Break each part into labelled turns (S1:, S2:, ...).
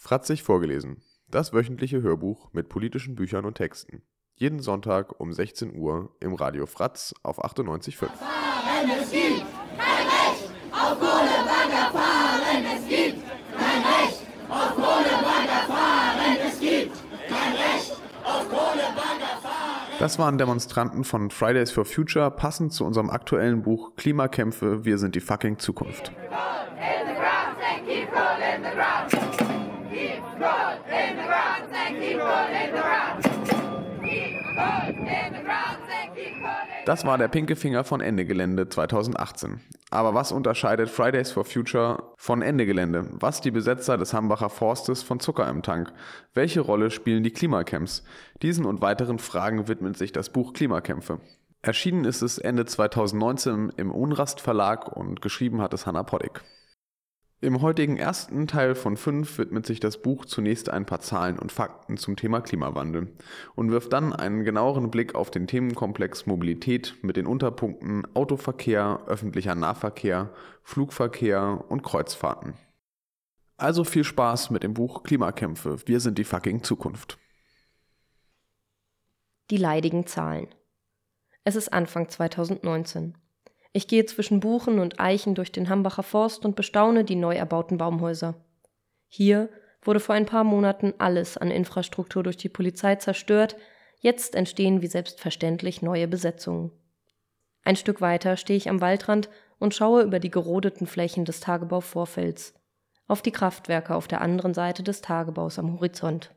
S1: Fratzig vorgelesen. Das wöchentliche Hörbuch mit politischen Büchern und Texten. Jeden Sonntag um 16 Uhr im Radio Fratz auf 98.5.
S2: Fahren, es gibt kein Recht auf Kohlebagger fahren, es gibt kein Recht auf Kohlebagger fahren, es gibt kein Recht auf Kohlebagger fahren.
S1: Das waren Demonstranten von Fridays for Future, passend zu unserem aktuellen Buch Klimakämpfe, wir sind die fucking Zukunft. Das war der pinke Finger von Ende Gelände 2018. Aber was unterscheidet Fridays for Future von Ende Gelände? Was die Besetzer des Hambacher Forstes von Zucker im Tank? Welche Rolle spielen die Klimacamps? Diesen und weiteren Fragen widmet sich das Buch Klimakämpfe. Erschienen ist es Ende 2019 im Unrast Verlag und geschrieben hat es Hannah Poddick. Im heutigen ersten Teil von fünf widmet sich das Buch zunächst ein paar Zahlen und Fakten zum Thema Klimawandel und wirft dann einen genaueren Blick auf den Themenkomplex Mobilität mit den Unterpunkten Autoverkehr, öffentlicher Nahverkehr, Flugverkehr und Kreuzfahrten. Also viel Spaß mit dem Buch Klimakämpfe, wir sind die fucking Zukunft.
S3: Die leidigen Zahlen. Es ist Anfang 2019. Ich gehe zwischen Buchen und Eichen durch den Hambacher Forst und bestaune die neu erbauten Baumhäuser. Hier wurde vor ein paar Monaten alles an Infrastruktur durch die Polizei zerstört, jetzt entstehen wie selbstverständlich neue Besetzungen. Ein Stück weiter stehe ich am Waldrand und schaue über die gerodeten Flächen des Tagebauvorfelds, auf die Kraftwerke auf der anderen Seite des Tagebaus am Horizont.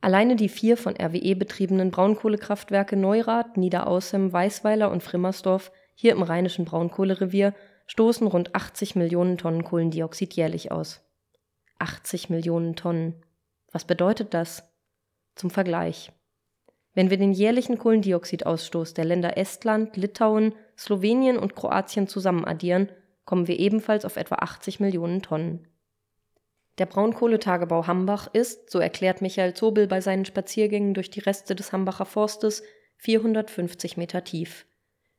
S3: Alleine die vier von RWE betriebenen Braunkohlekraftwerke Neurath, Niederaußem, Weißweiler und Frimmersdorf hier im rheinischen Braunkohlerevier stoßen rund 80 Millionen Tonnen Kohlendioxid jährlich aus. 80 Millionen Tonnen. Was bedeutet das? Zum Vergleich. Wenn wir den jährlichen Kohlendioxidausstoß der Länder Estland, Litauen, Slowenien und Kroatien zusammen addieren, kommen wir ebenfalls auf etwa 80 Millionen Tonnen. Der Braunkohletagebau Hambach ist, so erklärt Michael Zobel bei seinen Spaziergängen durch die Reste des Hambacher Forstes, 450 Meter tief.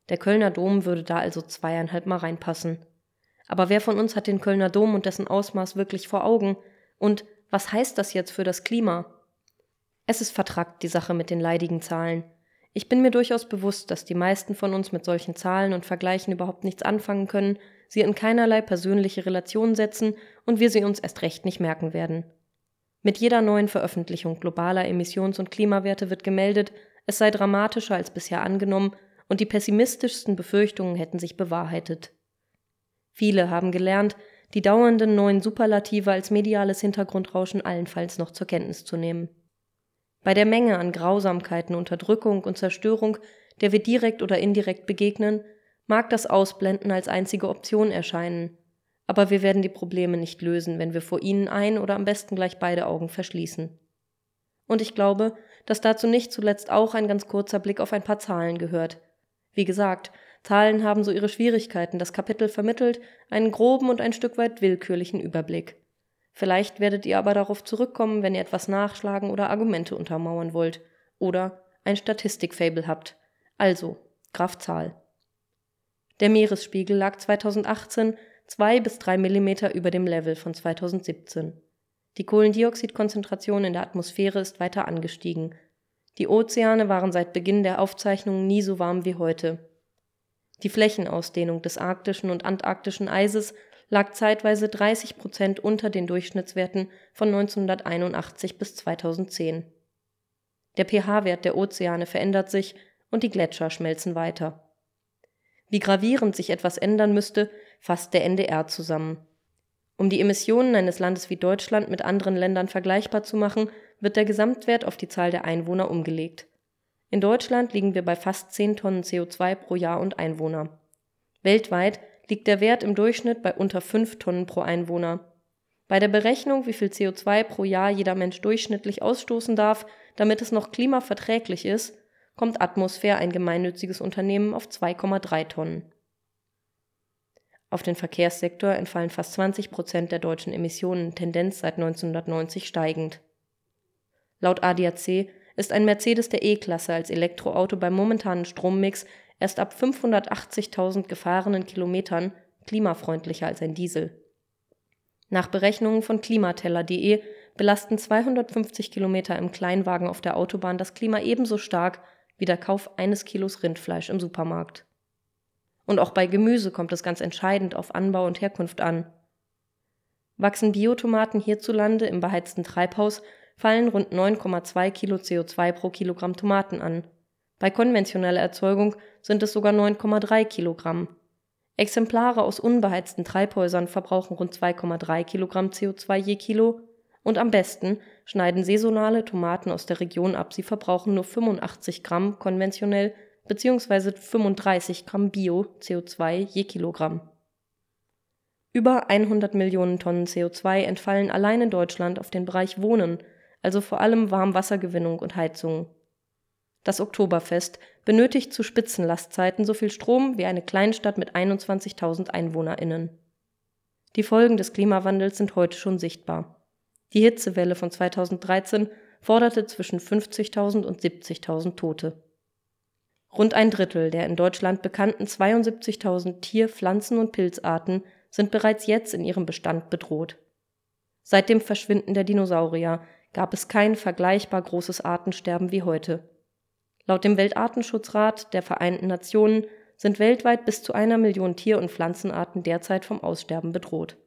S3: Der Kölner Dom würde da also zweieinhalb Mal reinpassen. Aber wer von uns hat den Kölner Dom und dessen Ausmaß wirklich vor Augen? Und was heißt das jetzt für das Klima? Es ist vertrackt, die Sache mit den leidigen Zahlen. Ich bin mir durchaus bewusst, dass die meisten von uns mit solchen Zahlen und Vergleichen überhaupt nichts anfangen können, sie in keinerlei persönliche Relation setzen und wir sie uns erst recht nicht merken werden. Mit jeder neuen Veröffentlichung globaler Emissions- und Klimawerte wird gemeldet, es sei dramatischer als bisher angenommen und die pessimistischsten Befürchtungen hätten sich bewahrheitet. Viele haben gelernt, die dauernden neuen Superlative als mediales Hintergrundrauschen allenfalls noch zur Kenntnis zu nehmen. Bei der Menge an Grausamkeiten, Unterdrückung und Zerstörung, der wir direkt oder indirekt begegnen, mag das Ausblenden als einzige Option erscheinen, aber wir werden die Probleme nicht lösen, wenn wir vor ihnen ein oder am besten gleich beide Augen verschließen. Und ich glaube, dass dazu nicht zuletzt auch ein ganz kurzer Blick auf ein paar Zahlen gehört. Wie gesagt, Zahlen haben so ihre Schwierigkeiten, das Kapitel vermittelt einen groben und ein Stück weit willkürlichen Überblick. Vielleicht werdet ihr aber darauf zurückkommen, wenn ihr etwas nachschlagen oder Argumente untermauern wollt oder ein Statistikfable habt. Also, Kraftzahl. Der Meeresspiegel lag 2018 zwei bis drei Millimeter über dem Level von 2017. Die Kohlendioxidkonzentration in der Atmosphäre ist weiter angestiegen. Die Ozeane waren seit Beginn der Aufzeichnungen nie so warm wie heute. Die Flächenausdehnung des arktischen und antarktischen Eises lag zeitweise 30 Prozent unter den Durchschnittswerten von 1981 bis 2010. Der pH-Wert der Ozeane verändert sich und die Gletscher schmelzen weiter. Wie gravierend sich etwas ändern müsste, fasst der NDR zusammen. Um die Emissionen eines Landes wie Deutschland mit anderen Ländern vergleichbar zu machen, wird der Gesamtwert auf die Zahl der Einwohner umgelegt. In Deutschland liegen wir bei fast 10 Tonnen CO2 pro Jahr und Einwohner. Weltweit liegt der Wert im Durchschnitt bei unter 5 Tonnen pro Einwohner. Bei der Berechnung, wie viel CO2 pro Jahr jeder Mensch durchschnittlich ausstoßen darf, damit es noch klimaverträglich ist, kommt Atmosphäre ein gemeinnütziges Unternehmen auf 2,3 Tonnen. Auf den Verkehrssektor entfallen fast 20 Prozent der deutschen Emissionen, Tendenz seit 1990 steigend. Laut ADAC ist ein Mercedes der E-Klasse als Elektroauto beim momentanen Strommix erst ab 580.000 gefahrenen Kilometern klimafreundlicher als ein Diesel. Nach Berechnungen von klimateller.de belasten 250 Kilometer im Kleinwagen auf der Autobahn das Klima ebenso stark wie der Kauf eines Kilos Rindfleisch im Supermarkt. Und auch bei Gemüse kommt es ganz entscheidend auf Anbau und Herkunft an. Wachsen Biotomaten hierzulande im beheizten Treibhaus, fallen rund 9,2 Kilo CO2 pro Kilogramm Tomaten an. Bei konventioneller Erzeugung sind es sogar 9,3 Kilogramm. Exemplare aus unbeheizten Treibhäusern verbrauchen rund 2,3 Kilogramm CO2 je Kilo und am besten schneiden saisonale Tomaten aus der Region ab, sie verbrauchen nur 85 Gramm konventionell bzw. 35 Gramm Bio CO2 je Kilogramm. Über 100 Millionen Tonnen CO2 entfallen allein in Deutschland auf den Bereich Wohnen, also vor allem Warmwassergewinnung und Heizung. Das Oktoberfest benötigt zu Spitzenlastzeiten so viel Strom wie eine Kleinstadt mit 21.000 EinwohnerInnen. Die Folgen des Klimawandels sind heute schon sichtbar. Die Hitzewelle von 2013 forderte zwischen 50.000 und 70.000 Tote. Rund ein Drittel der in Deutschland bekannten 72.000 Tier-, Pflanzen- und Pilzarten sind bereits jetzt in ihrem Bestand bedroht. Seit dem Verschwinden der Dinosaurier gab es kein vergleichbar großes Artensterben wie heute. Laut dem Weltartenschutzrat der Vereinten Nationen sind weltweit bis zu einer Million Tier- und Pflanzenarten derzeit vom Aussterben bedroht.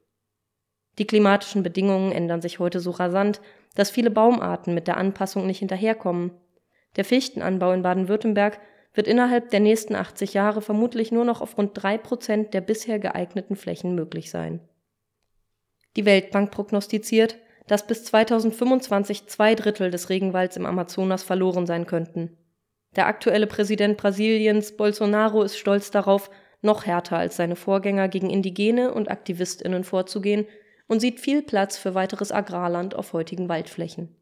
S3: Die klimatischen Bedingungen ändern sich heute so rasant, dass viele Baumarten mit der Anpassung nicht hinterherkommen. Der Fichtenanbau in Baden-Württemberg wird innerhalb der nächsten 80 Jahre vermutlich nur noch auf rund drei Prozent der bisher geeigneten Flächen möglich sein. Die Weltbank prognostiziert, dass bis 2025 zwei Drittel des Regenwalds im Amazonas verloren sein könnten. Der aktuelle Präsident Brasiliens, Bolsonaro, ist stolz darauf, noch härter als seine Vorgänger gegen Indigene und Aktivistinnen vorzugehen und sieht viel Platz für weiteres Agrarland auf heutigen Waldflächen.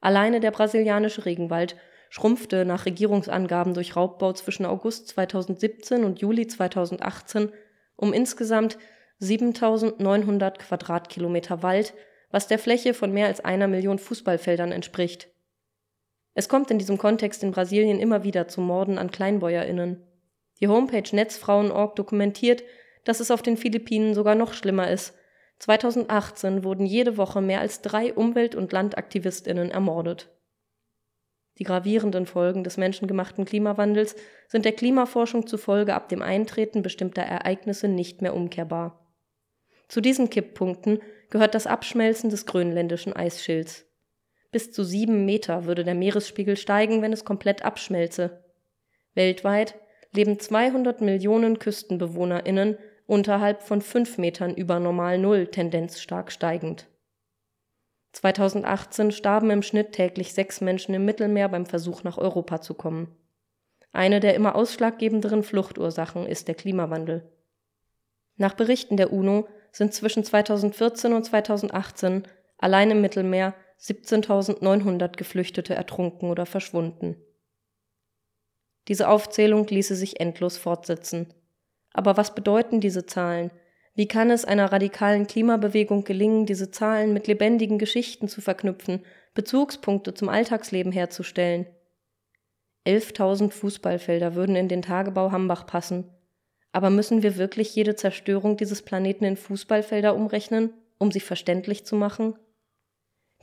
S3: Alleine der brasilianische Regenwald schrumpfte nach Regierungsangaben durch Raubbau zwischen August 2017 und Juli 2018 um insgesamt 7900 Quadratkilometer Wald, was der Fläche von mehr als einer Million Fußballfeldern entspricht. Es kommt in diesem Kontext in Brasilien immer wieder zu Morden an KleinbäuerInnen. Die Homepage Netzfrauen.org dokumentiert, dass es auf den Philippinen sogar noch schlimmer ist 2018 wurden jede Woche mehr als drei Umwelt- und Landaktivistinnen ermordet. Die gravierenden Folgen des menschengemachten Klimawandels sind der Klimaforschung zufolge ab dem Eintreten bestimmter Ereignisse nicht mehr umkehrbar. Zu diesen Kipppunkten gehört das Abschmelzen des grönländischen Eisschilds. Bis zu sieben Meter würde der Meeresspiegel steigen, wenn es komplett abschmelze. Weltweit leben 200 Millionen KüstenbewohnerInnen unterhalb von 5 Metern über Normal Null, Tendenz stark steigend. 2018 starben im Schnitt täglich sechs Menschen im Mittelmeer beim Versuch nach Europa zu kommen. Eine der immer ausschlaggebenderen Fluchtursachen ist der Klimawandel. Nach Berichten der UNO sind zwischen 2014 und 2018 allein im Mittelmeer 17.900 Geflüchtete ertrunken oder verschwunden. Diese Aufzählung ließe sich endlos fortsetzen. Aber was bedeuten diese Zahlen? Wie kann es einer radikalen Klimabewegung gelingen, diese Zahlen mit lebendigen Geschichten zu verknüpfen, Bezugspunkte zum Alltagsleben herzustellen? 11.000 Fußballfelder würden in den Tagebau Hambach passen. Aber müssen wir wirklich jede Zerstörung dieses Planeten in Fußballfelder umrechnen, um sie verständlich zu machen?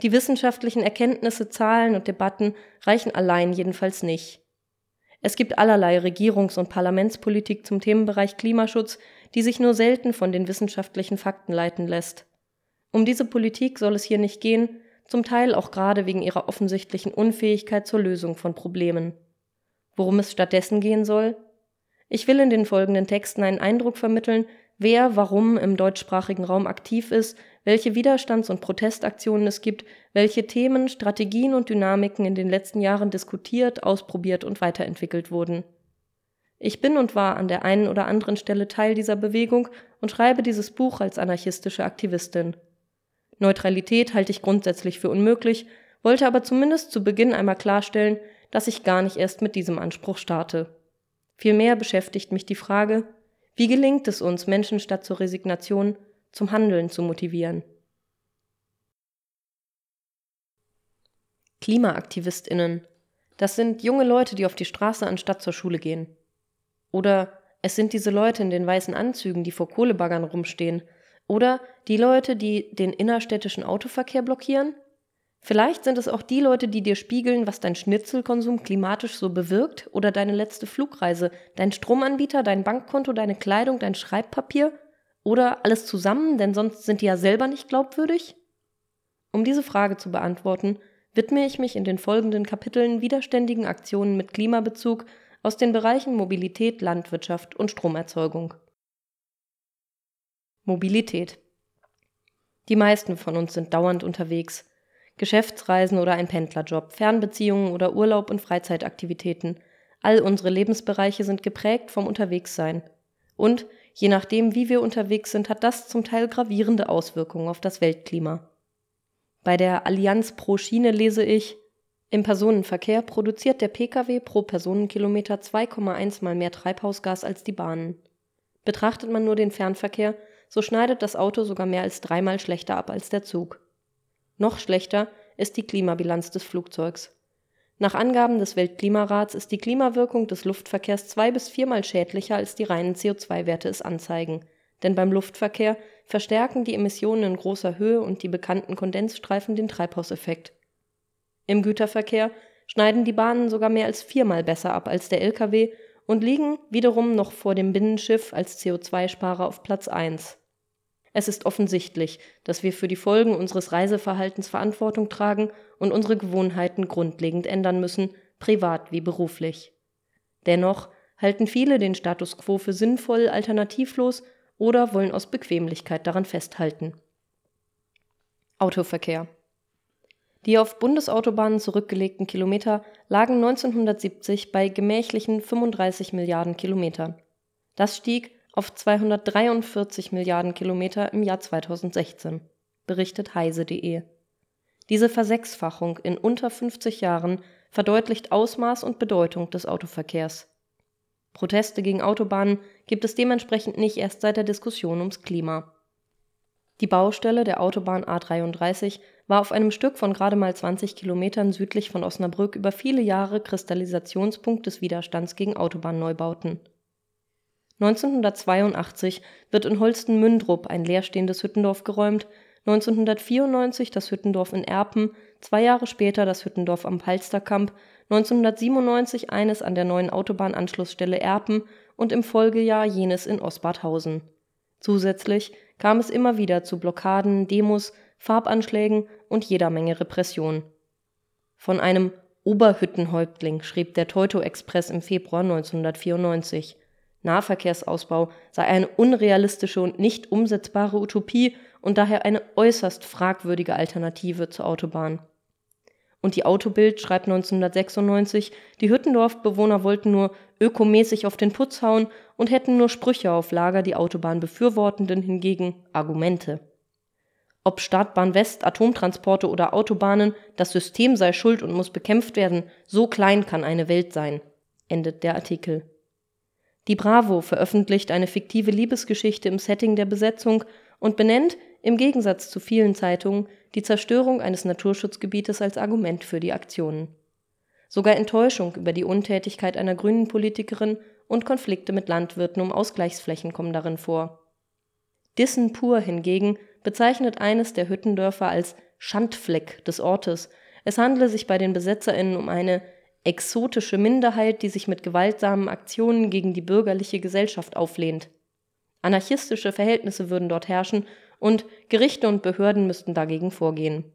S3: Die wissenschaftlichen Erkenntnisse, Zahlen und Debatten reichen allein jedenfalls nicht. Es gibt allerlei Regierungs- und Parlamentspolitik zum Themenbereich Klimaschutz, die sich nur selten von den wissenschaftlichen Fakten leiten lässt. Um diese Politik soll es hier nicht gehen, zum Teil auch gerade wegen ihrer offensichtlichen Unfähigkeit zur Lösung von Problemen. Worum es stattdessen gehen soll? Ich will in den folgenden Texten einen Eindruck vermitteln, wer warum im deutschsprachigen Raum aktiv ist, welche Widerstands- und Protestaktionen es gibt, welche Themen, Strategien und Dynamiken in den letzten Jahren diskutiert, ausprobiert und weiterentwickelt wurden. Ich bin und war an der einen oder anderen Stelle Teil dieser Bewegung und schreibe dieses Buch als anarchistische Aktivistin. Neutralität halte ich grundsätzlich für unmöglich, wollte aber zumindest zu Beginn einmal klarstellen, dass ich gar nicht erst mit diesem Anspruch starte. Vielmehr beschäftigt mich die Frage, wie gelingt es uns, Menschen statt zur Resignation zum Handeln zu motivieren? Klimaaktivistinnen. Das sind junge Leute, die auf die Straße anstatt zur Schule gehen. Oder es sind diese Leute in den weißen Anzügen, die vor Kohlebaggern rumstehen Oder die Leute, die den innerstädtischen Autoverkehr blockieren? Vielleicht sind es auch die Leute, die dir spiegeln, was dein Schnitzelkonsum klimatisch so bewirkt oder deine letzte Flugreise, dein Stromanbieter, dein Bankkonto, deine Kleidung, dein Schreibpapier oder alles zusammen, denn sonst sind die ja selber nicht glaubwürdig? Um diese Frage zu beantworten, widme ich mich in den folgenden Kapiteln widerständigen Aktionen mit Klimabezug aus den Bereichen Mobilität, Landwirtschaft und Stromerzeugung. Mobilität. Die meisten von uns sind dauernd unterwegs. Geschäftsreisen oder ein Pendlerjob, Fernbeziehungen oder Urlaub und Freizeitaktivitäten. All unsere Lebensbereiche sind geprägt vom Unterwegssein. Und, je nachdem, wie wir unterwegs sind, hat das zum Teil gravierende Auswirkungen auf das Weltklima. Bei der Allianz pro Schiene lese ich, im Personenverkehr produziert der Pkw pro Personenkilometer 2,1 mal mehr Treibhausgas als die Bahnen. Betrachtet man nur den Fernverkehr, so schneidet das Auto sogar mehr als dreimal schlechter ab als der Zug. Noch schlechter ist die Klimabilanz des Flugzeugs. Nach Angaben des Weltklimarats ist die Klimawirkung des Luftverkehrs zwei bis viermal schädlicher als die reinen CO2-Werte es anzeigen, denn beim Luftverkehr verstärken die Emissionen in großer Höhe und die bekannten Kondensstreifen den Treibhauseffekt. Im Güterverkehr schneiden die Bahnen sogar mehr als viermal besser ab als der Lkw und liegen wiederum noch vor dem Binnenschiff als CO2-Sparer auf Platz 1. Es ist offensichtlich, dass wir für die Folgen unseres Reiseverhaltens Verantwortung tragen und unsere Gewohnheiten grundlegend ändern müssen, privat wie beruflich. Dennoch halten viele den Status quo für sinnvoll, alternativlos oder wollen aus Bequemlichkeit daran festhalten. Autoverkehr Die auf Bundesautobahnen zurückgelegten Kilometer lagen 1970 bei gemächlichen 35 Milliarden Kilometern. Das stieg auf 243 Milliarden Kilometer im Jahr 2016, berichtet heise.de. Diese Versechsfachung in unter 50 Jahren verdeutlicht Ausmaß und Bedeutung des Autoverkehrs. Proteste gegen Autobahnen gibt es dementsprechend nicht erst seit der Diskussion ums Klima. Die Baustelle der Autobahn A33 war auf einem Stück von gerade mal 20 Kilometern südlich von Osnabrück über viele Jahre Kristallisationspunkt des Widerstands gegen Autobahnneubauten 1982 wird in Holsten-Mündrup ein leerstehendes Hüttendorf geräumt, 1994 das Hüttendorf in Erpen, zwei Jahre später das Hüttendorf am Palsterkamp, 1997 eines an der neuen Autobahnanschlussstelle Erpen und im Folgejahr jenes in Osbarthausen. Zusätzlich kam es immer wieder zu Blockaden, Demos, Farbanschlägen und jeder Menge Repression. Von einem Oberhüttenhäuptling schrieb der Teuto-Express im Februar 1994. Nahverkehrsausbau sei eine unrealistische und nicht umsetzbare Utopie und daher eine äußerst fragwürdige Alternative zur Autobahn. Und die Autobild schreibt 1996, die Hüttendorf-Bewohner wollten nur ökomäßig auf den Putz hauen und hätten nur Sprüche auf Lager, die Autobahnbefürwortenden hingegen Argumente. Ob Startbahn West, Atomtransporte oder Autobahnen, das System sei schuld und muss bekämpft werden, so klein kann eine Welt sein, endet der Artikel. Die Bravo veröffentlicht eine fiktive Liebesgeschichte im Setting der Besetzung und benennt, im Gegensatz zu vielen Zeitungen, die Zerstörung eines Naturschutzgebietes als Argument für die Aktionen. Sogar Enttäuschung über die Untätigkeit einer grünen Politikerin und Konflikte mit Landwirten um Ausgleichsflächen kommen darin vor. Dissen pur hingegen bezeichnet eines der Hüttendörfer als Schandfleck des Ortes. Es handle sich bei den BesetzerInnen um eine exotische Minderheit, die sich mit gewaltsamen Aktionen gegen die bürgerliche Gesellschaft auflehnt. Anarchistische Verhältnisse würden dort herrschen und Gerichte und Behörden müssten dagegen vorgehen.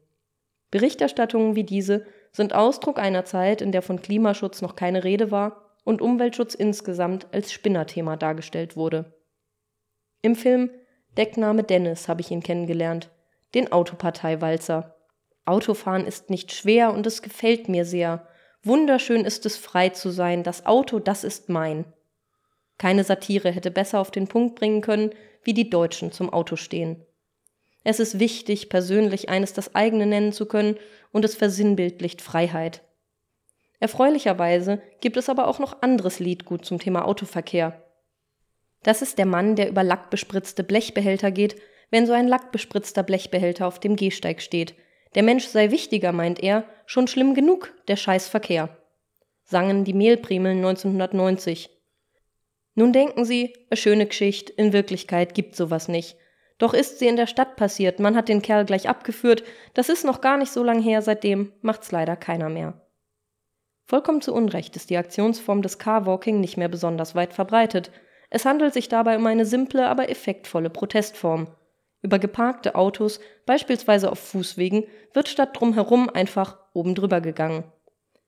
S3: Berichterstattungen wie diese sind Ausdruck einer Zeit, in der von Klimaschutz noch keine Rede war und Umweltschutz insgesamt als Spinnerthema dargestellt wurde. Im Film Deckname Dennis habe ich ihn kennengelernt, den Autoparteiwalzer. Autofahren ist nicht schwer und es gefällt mir sehr, Wunderschön ist es, frei zu sein, das Auto, das ist mein. Keine Satire hätte besser auf den Punkt bringen können, wie die Deutschen zum Auto stehen. Es ist wichtig, persönlich eines das eigene nennen zu können, und es versinnbildlicht Freiheit. Erfreulicherweise gibt es aber auch noch anderes Liedgut zum Thema Autoverkehr. Das ist der Mann, der über lackbespritzte Blechbehälter geht, wenn so ein lackbespritzter Blechbehälter auf dem Gehsteig steht, der Mensch sei wichtiger, meint er, schon schlimm genug, der Scheißverkehr. Sangen die Mehlprimeln 1990. Nun denken Sie, a schöne Geschichte, in Wirklichkeit gibt sowas nicht. Doch ist sie in der Stadt passiert, man hat den Kerl gleich abgeführt, das ist noch gar nicht so lang her, seitdem macht's leider keiner mehr. Vollkommen zu Unrecht ist die Aktionsform des Carwalking nicht mehr besonders weit verbreitet. Es handelt sich dabei um eine simple, aber effektvolle Protestform. Über geparkte Autos, beispielsweise auf Fußwegen, wird statt drumherum einfach oben drüber gegangen.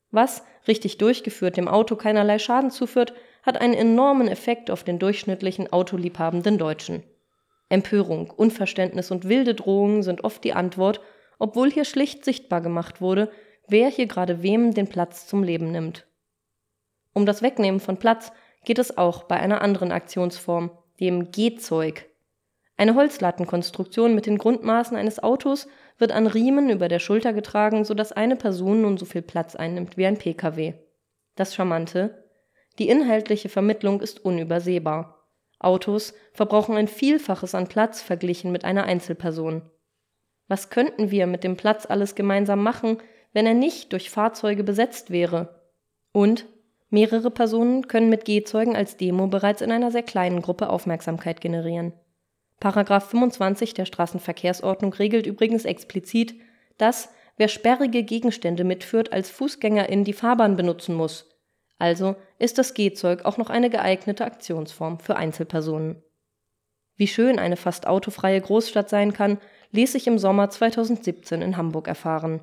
S3: Was, richtig durchgeführt, dem Auto keinerlei Schaden zuführt, hat einen enormen Effekt auf den durchschnittlichen autoliebhabenden Deutschen. Empörung, Unverständnis und wilde Drohungen sind oft die Antwort, obwohl hier schlicht sichtbar gemacht wurde, wer hier gerade wem den Platz zum Leben nimmt. Um das Wegnehmen von Platz geht es auch bei einer anderen Aktionsform, dem Gehzeug. Eine Holzlattenkonstruktion mit den Grundmaßen eines Autos wird an Riemen über der Schulter getragen, sodass eine Person nun so viel Platz einnimmt wie ein Pkw. Das Charmante? Die inhaltliche Vermittlung ist unübersehbar. Autos verbrauchen ein Vielfaches an Platz verglichen mit einer Einzelperson. Was könnten wir mit dem Platz alles gemeinsam machen, wenn er nicht durch Fahrzeuge besetzt wäre. Und mehrere Personen können mit Gehzeugen als Demo bereits in einer sehr kleinen Gruppe Aufmerksamkeit generieren. Paragraph 25 der Straßenverkehrsordnung regelt übrigens explizit, dass wer sperrige Gegenstände mitführt, als Fußgängerin die Fahrbahn benutzen muss. Also ist das Gehzeug auch noch eine geeignete Aktionsform für Einzelpersonen. Wie schön eine fast autofreie Großstadt sein kann, ließ sich im Sommer 2017 in Hamburg erfahren.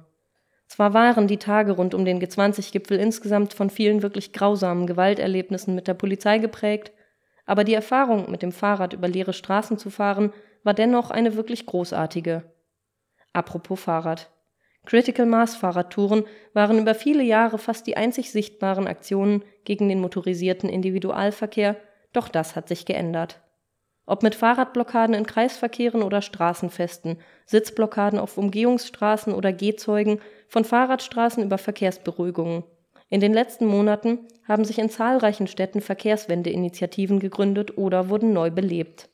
S3: Zwar waren die Tage rund um den G20-Gipfel insgesamt von vielen wirklich grausamen Gewalterlebnissen mit der Polizei geprägt, aber die Erfahrung, mit dem Fahrrad über leere Straßen zu fahren, war dennoch eine wirklich großartige. Apropos Fahrrad. Critical Mass Fahrradtouren waren über viele Jahre fast die einzig sichtbaren Aktionen gegen den motorisierten Individualverkehr, doch das hat sich geändert. Ob mit Fahrradblockaden in Kreisverkehren oder Straßenfesten, Sitzblockaden auf Umgehungsstraßen oder Gehzeugen, von Fahrradstraßen über Verkehrsberuhigungen. In den letzten Monaten haben sich in zahlreichen Städten Verkehrswendeinitiativen gegründet oder wurden neu belebt.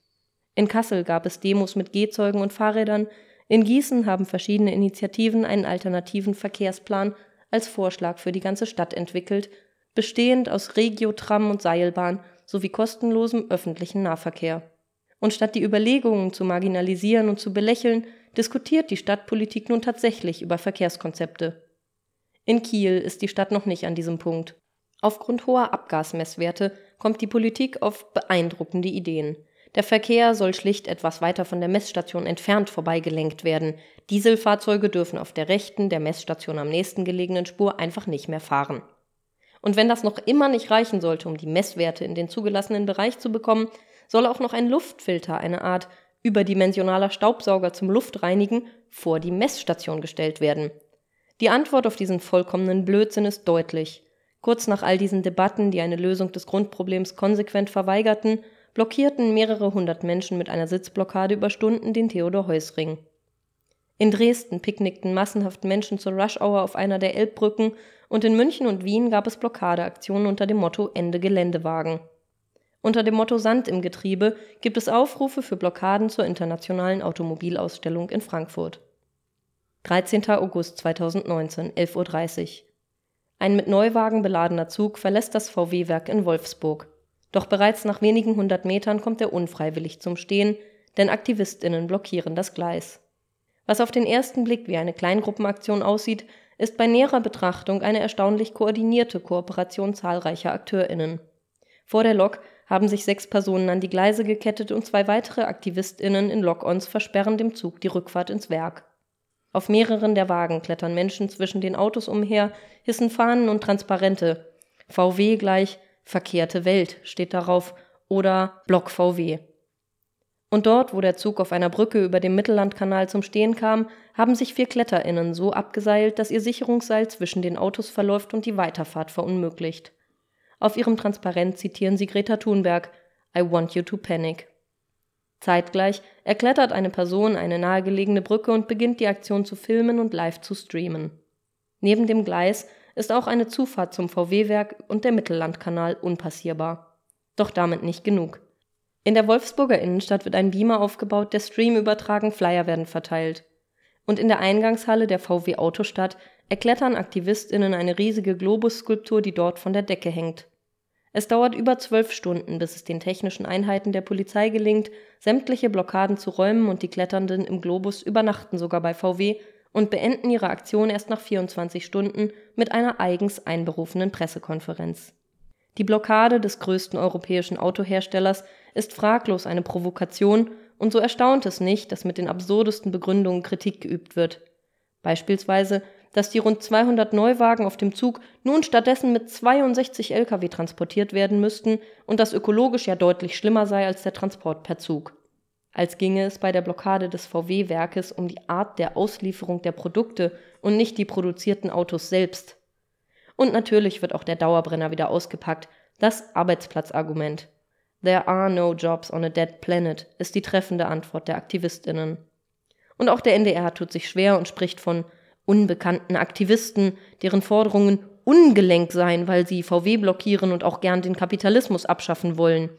S3: In Kassel gab es Demos mit Gehzeugen und Fahrrädern, in Gießen haben verschiedene Initiativen einen alternativen Verkehrsplan als Vorschlag für die ganze Stadt entwickelt, bestehend aus Regiotram und Seilbahn sowie kostenlosem öffentlichen Nahverkehr. Und statt die Überlegungen zu marginalisieren und zu belächeln, diskutiert die Stadtpolitik nun tatsächlich über Verkehrskonzepte. In Kiel ist die Stadt noch nicht an diesem Punkt. Aufgrund hoher Abgasmesswerte kommt die Politik auf beeindruckende Ideen. Der Verkehr soll schlicht etwas weiter von der Messstation entfernt vorbeigelenkt werden. Dieselfahrzeuge dürfen auf der rechten, der Messstation am nächsten gelegenen Spur einfach nicht mehr fahren. Und wenn das noch immer nicht reichen sollte, um die Messwerte in den zugelassenen Bereich zu bekommen, soll auch noch ein Luftfilter, eine Art überdimensionaler Staubsauger zum Luftreinigen, vor die Messstation gestellt werden. Die Antwort auf diesen vollkommenen Blödsinn ist deutlich. Kurz nach all diesen Debatten, die eine Lösung des Grundproblems konsequent verweigerten, blockierten mehrere hundert Menschen mit einer Sitzblockade über Stunden den Theodor-Heuss-Ring. In Dresden picknickten massenhaft Menschen zur Rush-Hour auf einer der Elbbrücken und in München und Wien gab es Blockadeaktionen unter dem Motto Ende Geländewagen. Unter dem Motto Sand im Getriebe gibt es Aufrufe für Blockaden zur internationalen Automobilausstellung in Frankfurt. 13. August 2019, 11.30 Uhr. Ein mit Neuwagen beladener Zug verlässt das VW-Werk in Wolfsburg. Doch bereits nach wenigen hundert Metern kommt er unfreiwillig zum Stehen, denn AktivistInnen blockieren das Gleis. Was auf den ersten Blick wie eine Kleingruppenaktion aussieht, ist bei näherer Betrachtung eine erstaunlich koordinierte Kooperation zahlreicher AkteurInnen. Vor der Lok haben sich sechs Personen an die Gleise gekettet und zwei weitere AktivistInnen in Lock-ons versperren dem Zug die Rückfahrt ins Werk. Auf mehreren der Wagen klettern Menschen zwischen den Autos umher, hissen Fahnen und Transparente. VW gleich verkehrte Welt steht darauf oder Block VW. Und dort, wo der Zug auf einer Brücke über dem Mittellandkanal zum Stehen kam, haben sich vier KletterInnen so abgeseilt, dass ihr Sicherungsseil zwischen den Autos verläuft und die Weiterfahrt verunmöglicht. Auf ihrem Transparent zitieren sie Greta Thunberg I want you to panic. Zeitgleich erklettert eine Person eine nahegelegene Brücke und beginnt die Aktion zu filmen und live zu streamen. Neben dem Gleis ist auch eine Zufahrt zum VW-Werk und der Mittellandkanal unpassierbar. Doch damit nicht genug. In der Wolfsburger Innenstadt wird ein Beamer aufgebaut, der Stream übertragen, Flyer werden verteilt. Und in der Eingangshalle der VW Autostadt erklettern AktivistInnen eine riesige Globusskulptur, die dort von der Decke hängt. Es dauert über zwölf Stunden, bis es den technischen Einheiten der Polizei gelingt, sämtliche Blockaden zu räumen und die Kletternden im Globus übernachten sogar bei VW und beenden ihre Aktion erst nach 24 Stunden mit einer eigens einberufenen Pressekonferenz. Die Blockade des größten europäischen Autoherstellers ist fraglos eine Provokation und so erstaunt es nicht, dass mit den absurdesten Begründungen Kritik geübt wird. Beispielsweise dass die rund 200 Neuwagen auf dem Zug nun stattdessen mit 62 Lkw transportiert werden müssten und das ökologisch ja deutlich schlimmer sei als der Transport per Zug. Als ginge es bei der Blockade des VW-Werkes um die Art der Auslieferung der Produkte und nicht die produzierten Autos selbst. Und natürlich wird auch der Dauerbrenner wieder ausgepackt, das Arbeitsplatzargument. There are no jobs on a dead planet ist die treffende Antwort der Aktivistinnen. Und auch der NDR tut sich schwer und spricht von unbekannten Aktivisten, deren Forderungen ungelenk seien, weil sie VW blockieren und auch gern den Kapitalismus abschaffen wollen.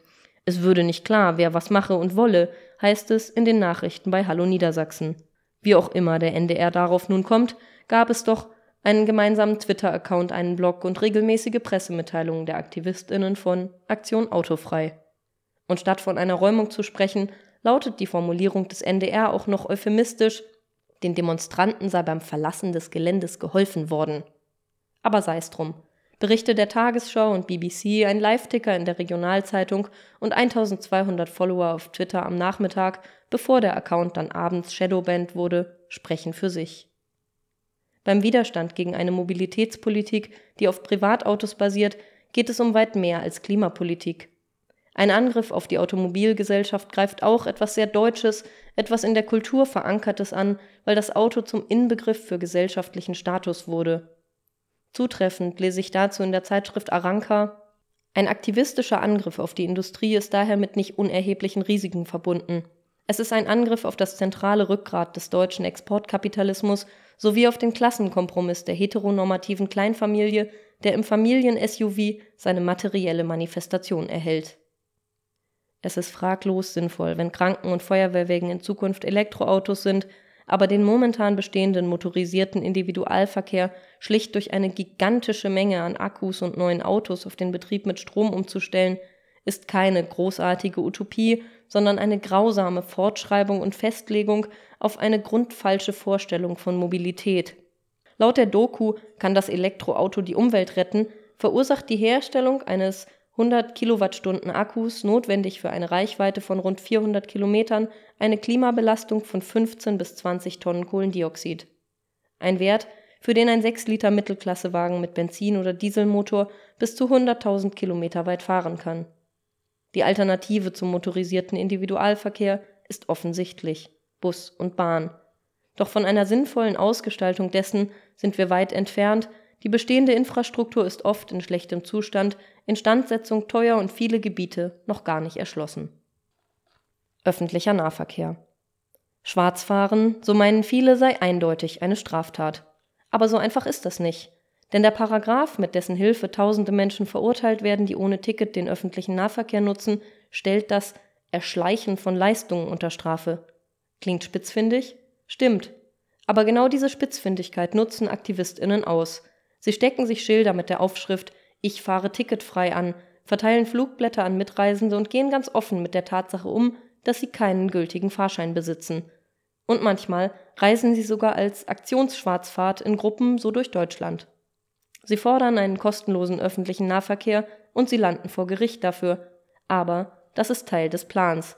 S3: Es würde nicht klar, wer was mache und wolle, heißt es in den Nachrichten bei Hallo Niedersachsen. Wie auch immer der NDR darauf nun kommt, gab es doch einen gemeinsamen Twitter-Account, einen Blog und regelmäßige Pressemitteilungen der AktivistInnen von Aktion Autofrei. Und statt von einer Räumung zu sprechen, lautet die Formulierung des NDR auch noch euphemistisch den Demonstranten sei beim Verlassen des Geländes geholfen worden. Aber sei es drum. Berichte der Tagesschau und BBC, ein Live-Ticker in der Regionalzeitung und 1200 Follower auf Twitter am Nachmittag, bevor der Account dann abends Shadowbanned wurde, sprechen für sich. Beim Widerstand gegen eine Mobilitätspolitik, die auf Privatautos basiert, geht es um weit mehr als Klimapolitik. Ein Angriff auf die Automobilgesellschaft greift auch etwas sehr Deutsches, etwas in der Kultur Verankertes an, weil das Auto zum Inbegriff für gesellschaftlichen Status wurde. Zutreffend lese ich dazu in der Zeitschrift Aranka Ein aktivistischer Angriff auf die Industrie ist daher mit nicht unerheblichen Risiken verbunden. Es ist ein Angriff auf das zentrale Rückgrat des deutschen Exportkapitalismus sowie auf den Klassenkompromiss der heteronormativen Kleinfamilie, der im Familien-SUV seine materielle Manifestation erhält es ist fraglos sinnvoll, wenn Kranken- und Feuerwehrwägen in Zukunft Elektroautos sind, aber den momentan bestehenden motorisierten Individualverkehr schlicht durch eine gigantische Menge an Akkus und neuen Autos auf den Betrieb mit Strom umzustellen, ist keine großartige Utopie, sondern eine grausame Fortschreibung und Festlegung auf eine grundfalsche Vorstellung von Mobilität. Laut der Doku kann das Elektroauto die Umwelt retten, verursacht die Herstellung eines 100 Kilowattstunden Akkus, notwendig für eine Reichweite von rund 400 Kilometern, eine Klimabelastung von 15 bis 20 Tonnen Kohlendioxid. Ein Wert, für den ein 6 Liter Mittelklassewagen mit Benzin- oder Dieselmotor bis zu 100.000 Kilometer weit fahren kann. Die Alternative zum motorisierten Individualverkehr ist offensichtlich Bus und Bahn. Doch von einer sinnvollen Ausgestaltung dessen sind wir weit entfernt, die bestehende Infrastruktur ist oft in schlechtem Zustand, Instandsetzung teuer und viele Gebiete noch gar nicht erschlossen. Öffentlicher Nahverkehr. Schwarzfahren, so meinen viele, sei eindeutig eine Straftat. Aber so einfach ist das nicht. Denn der Paragraph, mit dessen Hilfe tausende Menschen verurteilt werden, die ohne Ticket den öffentlichen Nahverkehr nutzen, stellt das Erschleichen von Leistungen unter Strafe. Klingt spitzfindig? Stimmt. Aber genau diese Spitzfindigkeit nutzen AktivistInnen aus. Sie stecken sich Schilder mit der Aufschrift Ich fahre ticketfrei an, verteilen Flugblätter an Mitreisende und gehen ganz offen mit der Tatsache um, dass sie keinen gültigen Fahrschein besitzen. Und manchmal reisen sie sogar als Aktionsschwarzfahrt in Gruppen so durch Deutschland. Sie fordern einen kostenlosen öffentlichen Nahverkehr und sie landen vor Gericht dafür. Aber das ist Teil des Plans.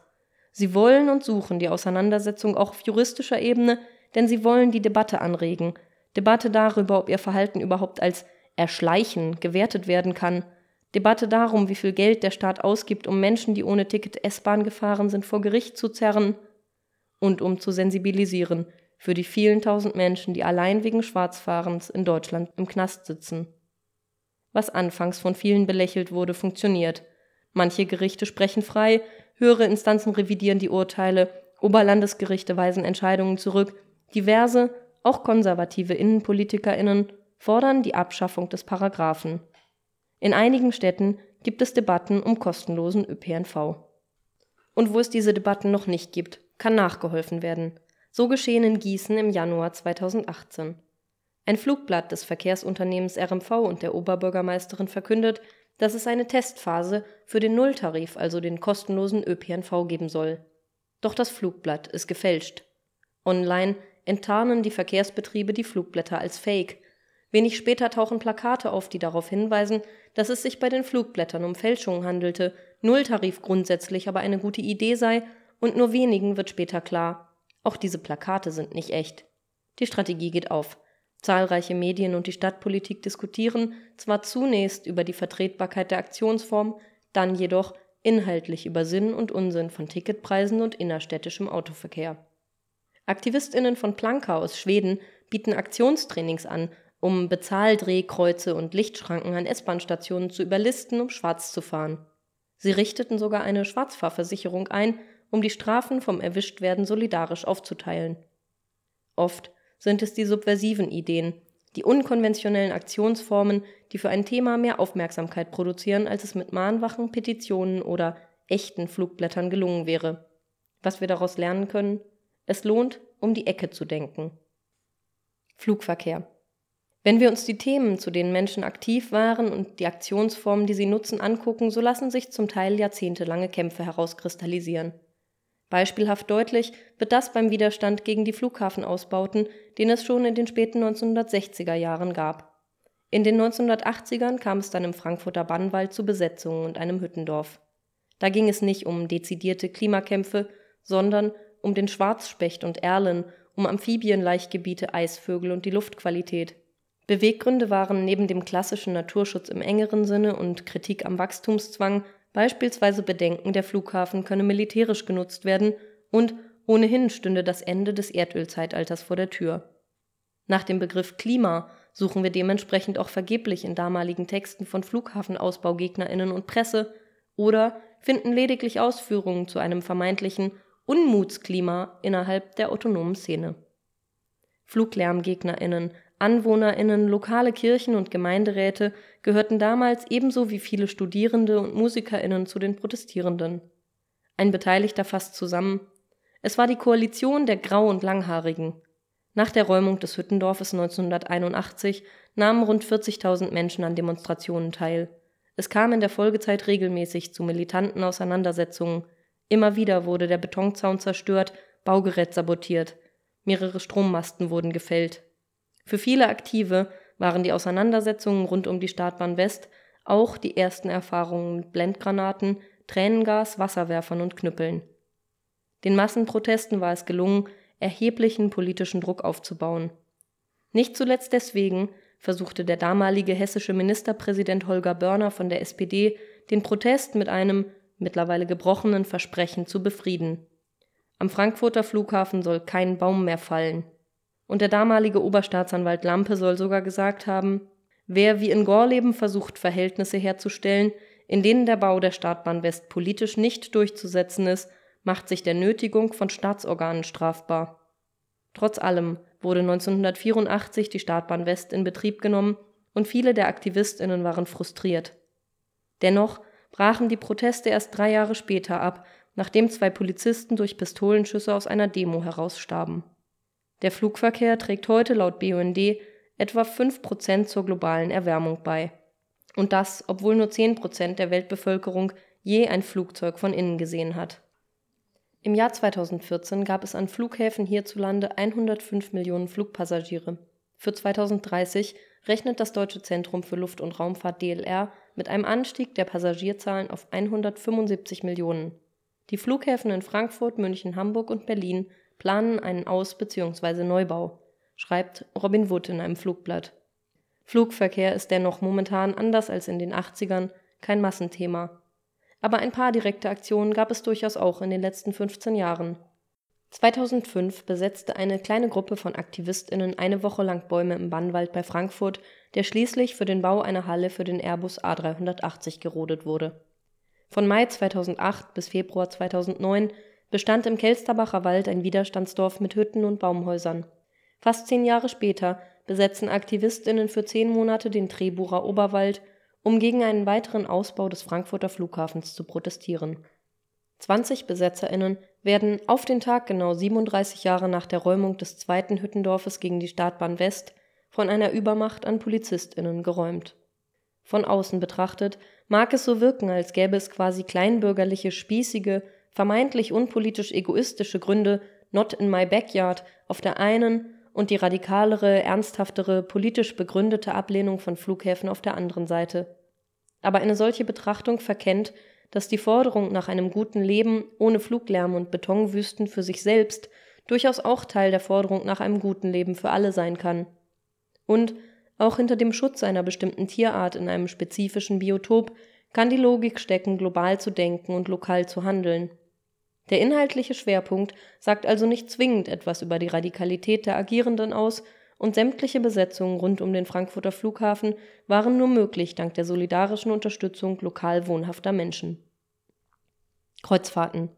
S3: Sie wollen und suchen die Auseinandersetzung auch auf juristischer Ebene, denn sie wollen die Debatte anregen, Debatte darüber, ob ihr Verhalten überhaupt als Erschleichen gewertet werden kann, Debatte darum, wie viel Geld der Staat ausgibt, um Menschen, die ohne Ticket S-Bahn gefahren sind, vor Gericht zu zerren und um zu sensibilisieren für die vielen tausend Menschen, die allein wegen Schwarzfahrens in Deutschland im Knast sitzen. Was anfangs von vielen belächelt wurde, funktioniert. Manche Gerichte sprechen frei, höhere Instanzen revidieren die Urteile, Oberlandesgerichte weisen Entscheidungen zurück, diverse auch konservative Innenpolitikerinnen fordern die Abschaffung des Paragraphen. In einigen Städten gibt es Debatten um kostenlosen ÖPNV. Und wo es diese Debatten noch nicht gibt, kann nachgeholfen werden. So geschehen in Gießen im Januar 2018. Ein Flugblatt des Verkehrsunternehmens RMV und der Oberbürgermeisterin verkündet, dass es eine Testphase für den Nulltarif, also den kostenlosen ÖPNV, geben soll. Doch das Flugblatt ist gefälscht. Online enttarnen die Verkehrsbetriebe die Flugblätter als Fake. Wenig später tauchen Plakate auf, die darauf hinweisen, dass es sich bei den Flugblättern um Fälschungen handelte, Nulltarif grundsätzlich aber eine gute Idee sei, und nur wenigen wird später klar, auch diese Plakate sind nicht echt. Die Strategie geht auf. Zahlreiche Medien und die Stadtpolitik diskutieren zwar zunächst über die Vertretbarkeit der Aktionsform, dann jedoch inhaltlich über Sinn und Unsinn von Ticketpreisen und innerstädtischem Autoverkehr. Aktivistinnen von Planka aus Schweden bieten Aktionstrainings an, um Bezahldrehkreuze und Lichtschranken an S-Bahn-Stationen zu überlisten, um schwarz zu fahren. Sie richteten sogar eine Schwarzfahrversicherung ein, um die Strafen vom Erwischtwerden solidarisch aufzuteilen. Oft sind es die subversiven Ideen, die unkonventionellen Aktionsformen, die für ein Thema mehr Aufmerksamkeit produzieren, als es mit Mahnwachen, Petitionen oder echten Flugblättern gelungen wäre. Was wir daraus lernen können? Es lohnt, um die Ecke zu denken. Flugverkehr. Wenn wir uns die Themen, zu denen Menschen aktiv waren und die Aktionsformen, die sie nutzen, angucken, so lassen sich zum Teil jahrzehntelange Kämpfe herauskristallisieren. Beispielhaft deutlich wird das beim Widerstand gegen die Flughafenausbauten, den es schon in den späten 1960er Jahren gab. In den 1980ern kam es dann im Frankfurter Bannwald zu Besetzungen und einem Hüttendorf. Da ging es nicht um dezidierte Klimakämpfe, sondern um den Schwarzspecht und Erlen, um Amphibienlaichgebiete, Eisvögel und die Luftqualität. Beweggründe waren neben dem klassischen Naturschutz im engeren Sinne und Kritik am Wachstumszwang Beispielsweise Bedenken, der Flughafen könne militärisch genutzt werden und ohnehin stünde das Ende des Erdölzeitalters vor der Tür. Nach dem Begriff Klima suchen wir dementsprechend auch vergeblich in damaligen Texten von Flughafenausbaugegnerinnen und Presse oder finden lediglich Ausführungen zu einem vermeintlichen Unmutsklima innerhalb der autonomen Szene. Fluglärmgegnerinnen AnwohnerInnen, lokale Kirchen und Gemeinderäte gehörten damals ebenso wie viele Studierende und MusikerInnen zu den Protestierenden. Ein Beteiligter fasst zusammen: Es war die Koalition der Grau und Langhaarigen. Nach der Räumung des Hüttendorfes 1981 nahmen rund 40.000 Menschen an Demonstrationen teil. Es kam in der Folgezeit regelmäßig zu militanten Auseinandersetzungen. Immer wieder wurde der Betonzaun zerstört, Baugerät sabotiert. Mehrere Strommasten wurden gefällt für viele Aktive waren die Auseinandersetzungen rund um die Startbahn West auch die ersten Erfahrungen mit Blendgranaten, Tränengas, Wasserwerfern und Knüppeln. Den Massenprotesten war es gelungen, erheblichen politischen Druck aufzubauen. Nicht zuletzt deswegen versuchte der damalige hessische Ministerpräsident Holger Börner von der SPD den Protest mit einem mittlerweile gebrochenen Versprechen zu befrieden. Am Frankfurter Flughafen soll kein Baum mehr fallen und der damalige Oberstaatsanwalt Lampe soll sogar gesagt haben, wer wie in Gorleben versucht, Verhältnisse herzustellen, in denen der Bau der Startbahn West politisch nicht durchzusetzen ist, macht sich der Nötigung von Staatsorganen strafbar. Trotz allem wurde 1984 die Startbahn West in Betrieb genommen und viele der Aktivistinnen waren frustriert. Dennoch brachen die Proteste erst drei Jahre später ab, nachdem zwei Polizisten durch Pistolenschüsse aus einer Demo herausstarben der Flugverkehr trägt heute laut BUND etwa 5 Prozent zur globalen Erwärmung bei. Und das, obwohl nur 10 Prozent der Weltbevölkerung je ein Flugzeug von innen gesehen hat. Im Jahr 2014 gab es an Flughäfen hierzulande 105 Millionen Flugpassagiere. Für 2030 rechnet das Deutsche Zentrum für Luft- und Raumfahrt DLR mit einem Anstieg der Passagierzahlen auf 175 Millionen. Die Flughäfen in Frankfurt, München, Hamburg und Berlin planen einen Aus- bzw. Neubau, schreibt Robin Wood in einem Flugblatt. Flugverkehr ist dennoch momentan anders als in den 80ern kein Massenthema. Aber ein paar direkte Aktionen gab es durchaus auch in den letzten 15 Jahren. 2005 besetzte eine kleine Gruppe von AktivistInnen eine Woche lang Bäume im Bannwald bei Frankfurt, der schließlich für den Bau einer Halle für den Airbus A380 gerodet wurde. Von Mai 2008 bis Februar 2009 bestand im Kelsterbacher Wald ein Widerstandsdorf mit Hütten und Baumhäusern. Fast zehn Jahre später besetzen AktivistInnen für zehn Monate den Treburer Oberwald, um gegen einen weiteren Ausbau des Frankfurter Flughafens zu protestieren. 20 BesetzerInnen werden auf den Tag genau 37 Jahre nach der Räumung des zweiten Hüttendorfes gegen die Startbahn West von einer Übermacht an PolizistInnen geräumt. Von außen betrachtet mag es so wirken, als gäbe es quasi kleinbürgerliche, spießige, vermeintlich unpolitisch egoistische Gründe, not in my backyard, auf der einen und die radikalere, ernsthaftere, politisch begründete Ablehnung von Flughäfen auf der anderen Seite. Aber eine solche Betrachtung verkennt, dass die Forderung nach einem guten Leben ohne Fluglärm und Betonwüsten für sich selbst durchaus auch Teil der Forderung nach einem guten Leben für alle sein kann. Und auch hinter dem Schutz einer bestimmten Tierart in einem spezifischen Biotop kann die Logik stecken, global zu denken und lokal zu handeln. Der inhaltliche Schwerpunkt sagt also nicht zwingend etwas über die Radikalität der Agierenden aus, und sämtliche Besetzungen rund um den Frankfurter Flughafen waren nur möglich dank der solidarischen Unterstützung lokal wohnhafter Menschen. Kreuzfahrten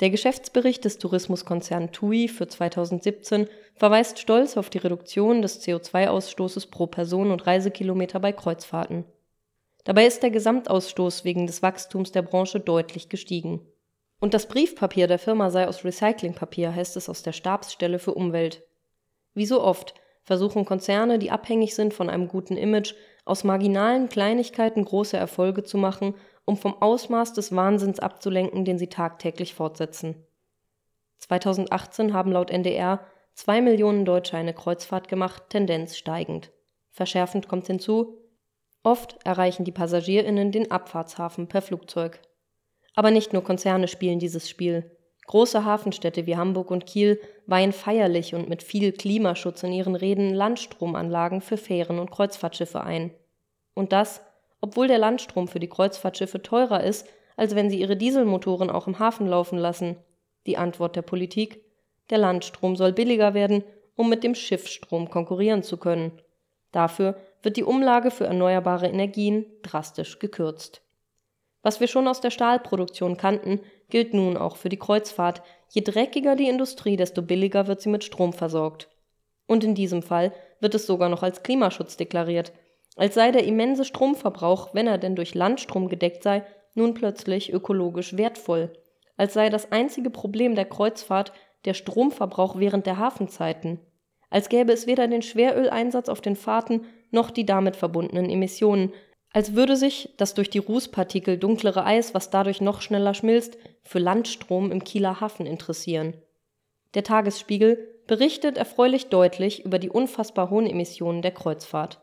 S3: Der Geschäftsbericht des Tourismuskonzerns TUI für 2017 verweist stolz auf die Reduktion des CO2-Ausstoßes pro Person und Reisekilometer bei Kreuzfahrten. Dabei ist der Gesamtausstoß wegen des Wachstums der Branche deutlich gestiegen. Und das Briefpapier der Firma sei aus Recyclingpapier, heißt es aus der Stabsstelle für Umwelt. Wie so oft versuchen Konzerne, die abhängig sind von einem guten Image, aus marginalen Kleinigkeiten große Erfolge zu machen, um vom Ausmaß des Wahnsinns abzulenken, den sie tagtäglich fortsetzen. 2018 haben laut NDR zwei Millionen Deutsche eine Kreuzfahrt gemacht, Tendenz steigend. Verschärfend kommt hinzu, oft erreichen die PassagierInnen den Abfahrtshafen per Flugzeug. Aber nicht nur Konzerne spielen dieses Spiel. Große Hafenstädte wie Hamburg und Kiel weihen feierlich und mit viel Klimaschutz in ihren Reden Landstromanlagen für Fähren und Kreuzfahrtschiffe ein. Und das, obwohl der Landstrom für die Kreuzfahrtschiffe teurer ist, als wenn sie ihre Dieselmotoren auch im Hafen laufen lassen. Die Antwort der Politik der Landstrom soll billiger werden, um mit dem Schiffsstrom konkurrieren zu können. Dafür wird die Umlage für erneuerbare Energien drastisch gekürzt. Was wir schon aus der Stahlproduktion kannten, gilt nun auch für die Kreuzfahrt. Je dreckiger die Industrie, desto billiger wird sie mit Strom versorgt. Und in diesem Fall wird es sogar noch als Klimaschutz deklariert, als sei der immense Stromverbrauch, wenn er denn durch Landstrom gedeckt sei, nun plötzlich ökologisch wertvoll, als sei das einzige Problem der Kreuzfahrt der Stromverbrauch während der Hafenzeiten, als gäbe es weder den Schweröleinsatz auf den Fahrten noch die damit verbundenen Emissionen, als würde sich das durch die Rußpartikel dunklere Eis, was dadurch noch schneller schmilzt, für Landstrom im Kieler Hafen interessieren. Der Tagesspiegel berichtet erfreulich deutlich über die unfassbar hohen Emissionen der Kreuzfahrt.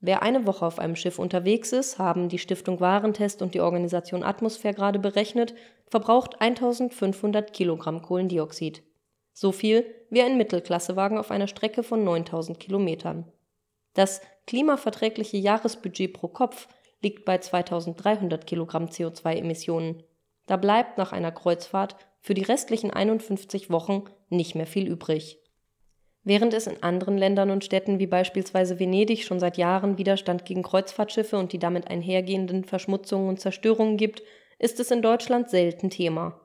S3: Wer eine Woche auf einem Schiff unterwegs ist, haben die Stiftung Warentest und die Organisation Atmosphäre gerade berechnet, verbraucht 1500 Kilogramm Kohlendioxid. So viel wie ein Mittelklassewagen auf einer Strecke von 9000 Kilometern. Das klimaverträgliche Jahresbudget pro Kopf liegt bei 2300 Kilogramm CO2-Emissionen. Da bleibt nach einer Kreuzfahrt für die restlichen 51 Wochen nicht mehr viel übrig. Während es in anderen Ländern und Städten wie beispielsweise Venedig schon seit Jahren Widerstand gegen Kreuzfahrtschiffe und die damit einhergehenden Verschmutzungen und Zerstörungen gibt, ist es in Deutschland selten Thema.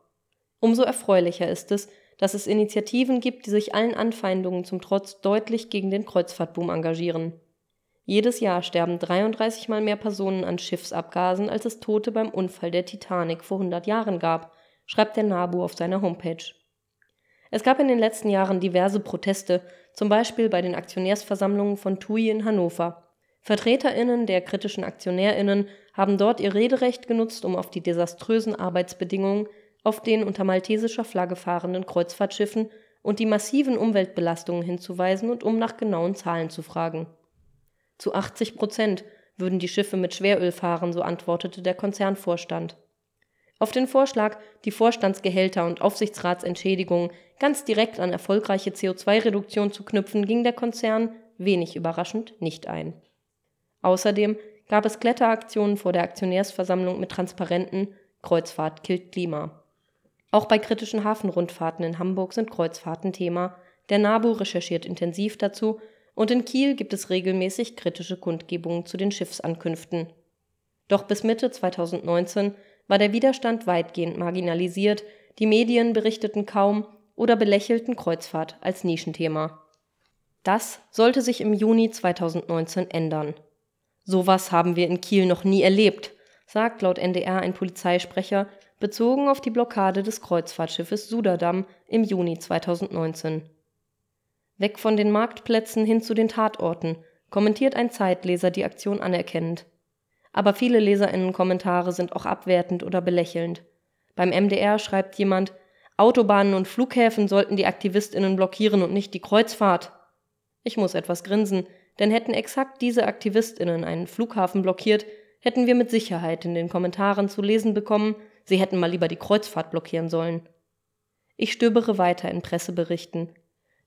S3: Umso erfreulicher ist es, dass es Initiativen gibt, die sich allen Anfeindungen zum Trotz deutlich gegen den Kreuzfahrtboom engagieren. Jedes Jahr sterben 33 mal mehr Personen an Schiffsabgasen, als es Tote beim Unfall der Titanic vor 100 Jahren gab, schreibt der NABU auf seiner Homepage. Es gab in den letzten Jahren diverse Proteste, zum Beispiel bei den Aktionärsversammlungen von TUI in Hannover. VertreterInnen der kritischen AktionärInnen haben dort ihr Rederecht genutzt, um auf die desaströsen Arbeitsbedingungen auf den unter maltesischer Flagge fahrenden Kreuzfahrtschiffen und die massiven Umweltbelastungen hinzuweisen und um nach genauen Zahlen zu fragen. Zu 80 Prozent würden die Schiffe mit Schweröl fahren, so antwortete der Konzernvorstand. Auf den Vorschlag, die Vorstandsgehälter und Aufsichtsratsentschädigungen ganz direkt an erfolgreiche CO2-Reduktion zu knüpfen, ging der Konzern, wenig überraschend, nicht ein. Außerdem gab es Kletteraktionen vor der Aktionärsversammlung mit Transparenten Kreuzfahrt killt Klima. Auch bei kritischen Hafenrundfahrten in Hamburg sind Kreuzfahrten Thema. Der NABU recherchiert intensiv dazu und in Kiel gibt es regelmäßig kritische Kundgebungen zu den Schiffsankünften. Doch bis Mitte 2019 war der Widerstand weitgehend marginalisiert, die Medien berichteten kaum oder belächelten Kreuzfahrt als Nischenthema. Das sollte sich im Juni 2019 ändern. Sowas haben wir in Kiel noch nie erlebt, sagt laut NDR ein Polizeisprecher, bezogen auf die Blockade des Kreuzfahrtschiffes Suderdam im Juni 2019. Weg von den Marktplätzen hin zu den Tatorten, kommentiert ein Zeitleser die Aktion anerkennend. Aber viele Leserinnenkommentare sind auch abwertend oder belächelnd. Beim MDR schreibt jemand, Autobahnen und Flughäfen sollten die Aktivistinnen blockieren und nicht die Kreuzfahrt. Ich muss etwas grinsen, denn hätten exakt diese Aktivistinnen einen Flughafen blockiert, hätten wir mit Sicherheit in den Kommentaren zu lesen bekommen, sie hätten mal lieber die Kreuzfahrt blockieren sollen. Ich stöbere weiter in Presseberichten.